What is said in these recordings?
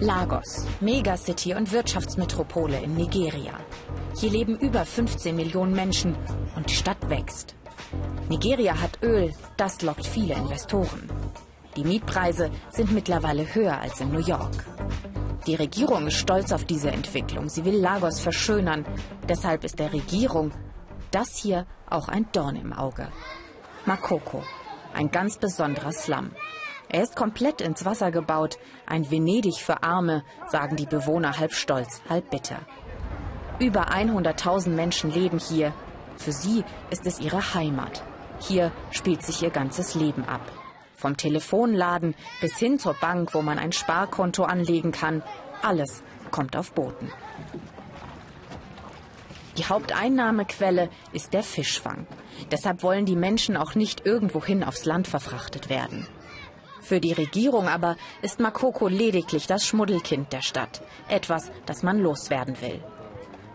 Lagos, Megacity und Wirtschaftsmetropole in Nigeria. Hier leben über 15 Millionen Menschen und die Stadt wächst. Nigeria hat Öl, das lockt viele Investoren. Die Mietpreise sind mittlerweile höher als in New York. Die Regierung ist stolz auf diese Entwicklung. Sie will Lagos verschönern. Deshalb ist der Regierung das hier auch ein Dorn im Auge. Makoko, ein ganz besonderer Slum. Er ist komplett ins Wasser gebaut, ein Venedig für Arme, sagen die Bewohner halb stolz, halb bitter. Über 100.000 Menschen leben hier. Für sie ist es ihre Heimat. Hier spielt sich ihr ganzes Leben ab. Vom Telefonladen bis hin zur Bank, wo man ein Sparkonto anlegen kann, alles kommt auf Booten. Die Haupteinnahmequelle ist der Fischfang. Deshalb wollen die Menschen auch nicht irgendwohin aufs Land verfrachtet werden. Für die Regierung aber ist Makoko lediglich das Schmuddelkind der Stadt. Etwas, das man loswerden will.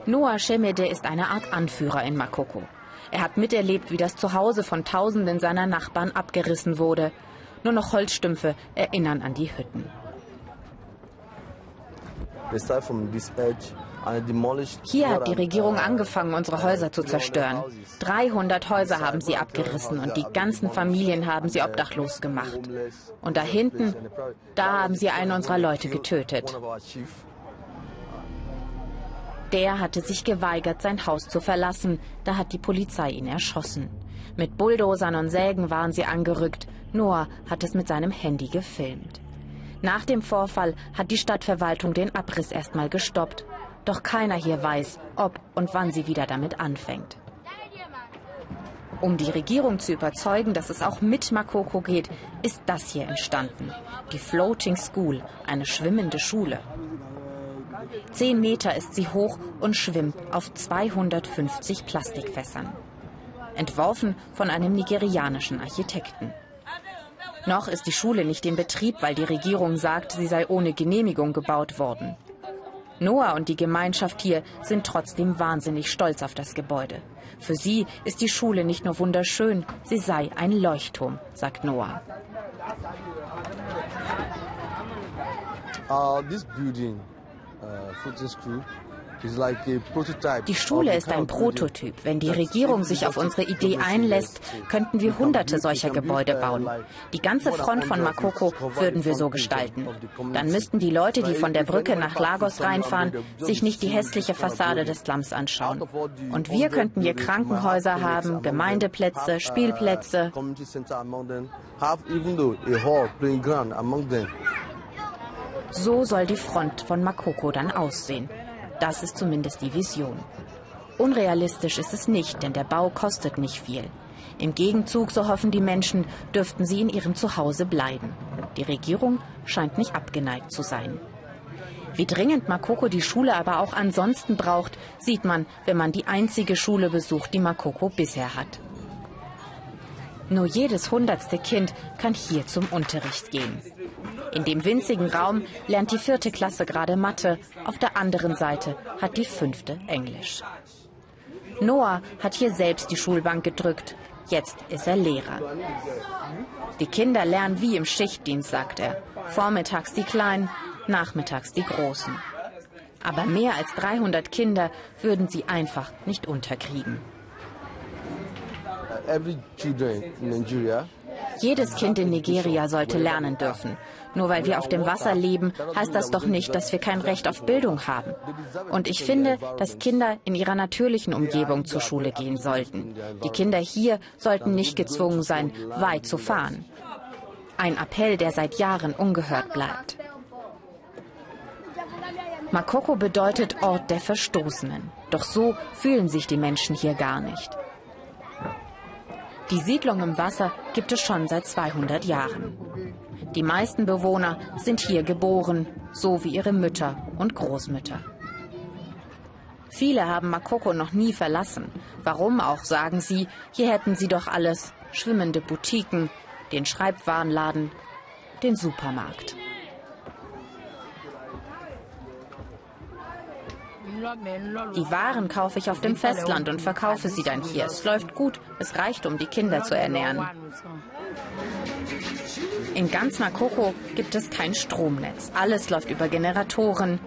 Noah Shemede ist eine Art Anführer in Makoko. Er hat miterlebt, wie das Zuhause von Tausenden seiner Nachbarn abgerissen wurde. Nur noch Holzstümpfe erinnern an die Hütten. Hier hat die Regierung angefangen, unsere Häuser zu zerstören. 300 Häuser haben sie abgerissen und die ganzen Familien haben sie obdachlos gemacht. Und da hinten, da haben sie einen unserer Leute getötet. Der hatte sich geweigert, sein Haus zu verlassen. Da hat die Polizei ihn erschossen. Mit Bulldozern und Sägen waren sie angerückt. Noah hat es mit seinem Handy gefilmt. Nach dem Vorfall hat die Stadtverwaltung den Abriss erstmal gestoppt. Doch keiner hier weiß, ob und wann sie wieder damit anfängt. Um die Regierung zu überzeugen, dass es auch mit Makoko geht, ist das hier entstanden. Die Floating School, eine schwimmende Schule. Zehn Meter ist sie hoch und schwimmt auf 250 Plastikfässern. Entworfen von einem nigerianischen Architekten. Noch ist die Schule nicht in Betrieb, weil die Regierung sagt, sie sei ohne Genehmigung gebaut worden. Noah und die Gemeinschaft hier sind trotzdem wahnsinnig stolz auf das Gebäude. Für sie ist die Schule nicht nur wunderschön, sie sei ein Leuchtturm, sagt Noah. Uh, this building, uh, die Schule ist ein Prototyp. Wenn die Regierung sich auf unsere Idee einlässt, könnten wir hunderte solcher Gebäude bauen. Die ganze Front von Makoko würden wir so gestalten. Dann müssten die Leute, die von der Brücke nach Lagos reinfahren, sich nicht die hässliche Fassade des Slums anschauen. Und wir könnten hier Krankenhäuser haben, Gemeindeplätze, Spielplätze. So soll die Front von Makoko dann aussehen. Das ist zumindest die Vision. Unrealistisch ist es nicht, denn der Bau kostet nicht viel. Im Gegenzug, so hoffen die Menschen, dürften sie in ihrem Zuhause bleiben. Die Regierung scheint nicht abgeneigt zu sein. Wie dringend Makoko die Schule aber auch ansonsten braucht, sieht man, wenn man die einzige Schule besucht, die Makoko bisher hat. Nur jedes hundertste Kind kann hier zum Unterricht gehen. In dem winzigen Raum lernt die vierte Klasse gerade Mathe, auf der anderen Seite hat die fünfte Englisch. Noah hat hier selbst die Schulbank gedrückt. Jetzt ist er Lehrer. Die Kinder lernen wie im Schichtdienst, sagt er. Vormittags die Kleinen, nachmittags die Großen. Aber mehr als 300 Kinder würden sie einfach nicht unterkriegen. Every children in Nigeria jedes Kind in Nigeria sollte lernen dürfen. Nur weil wir auf dem Wasser leben, heißt das doch nicht, dass wir kein Recht auf Bildung haben. Und ich finde, dass Kinder in ihrer natürlichen Umgebung zur Schule gehen sollten. Die Kinder hier sollten nicht gezwungen sein, weit zu fahren. Ein Appell, der seit Jahren ungehört bleibt. Makoko bedeutet Ort der Verstoßenen. Doch so fühlen sich die Menschen hier gar nicht. Die Siedlung im Wasser gibt es schon seit 200 Jahren. Die meisten Bewohner sind hier geboren, so wie ihre Mütter und Großmütter. Viele haben Makoko noch nie verlassen. Warum auch, sagen sie, hier hätten sie doch alles. Schwimmende Boutiquen, den Schreibwarenladen, den Supermarkt. Die Waren kaufe ich auf dem Festland und verkaufe sie dann hier. Es läuft gut, es reicht, um die Kinder zu ernähren. In ganz Makoko gibt es kein Stromnetz. Alles läuft über Generatoren.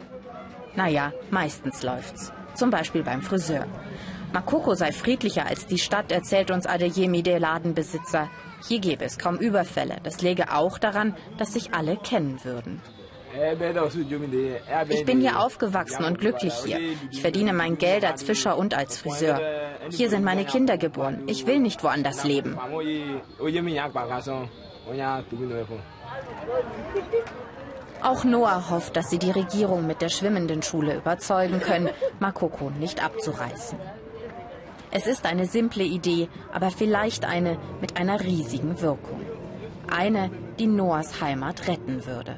Naja, meistens läuft's. Zum Beispiel beim Friseur. Makoko sei friedlicher als die Stadt, erzählt uns Adeyemi, der Ladenbesitzer. Hier gäbe es kaum Überfälle. Das läge auch daran, dass sich alle kennen würden. Ich bin hier aufgewachsen und glücklich hier. Ich verdiene mein Geld als Fischer und als Friseur. Hier sind meine Kinder geboren. Ich will nicht woanders leben. Auch Noah hofft, dass sie die Regierung mit der schwimmenden Schule überzeugen können, Makoko nicht abzureißen. Es ist eine simple Idee, aber vielleicht eine mit einer riesigen Wirkung. Eine, die Noahs Heimat retten würde.